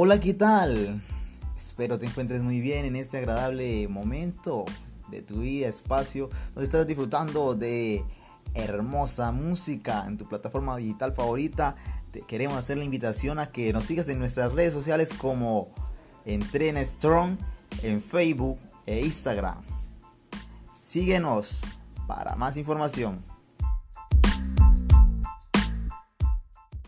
Hola, ¿qué tal? Espero te encuentres muy bien en este agradable momento de tu vida, espacio, donde estás disfrutando de hermosa música en tu plataforma digital favorita. Te queremos hacer la invitación a que nos sigas en nuestras redes sociales como Entrena Strong en Facebook e Instagram. Síguenos para más información.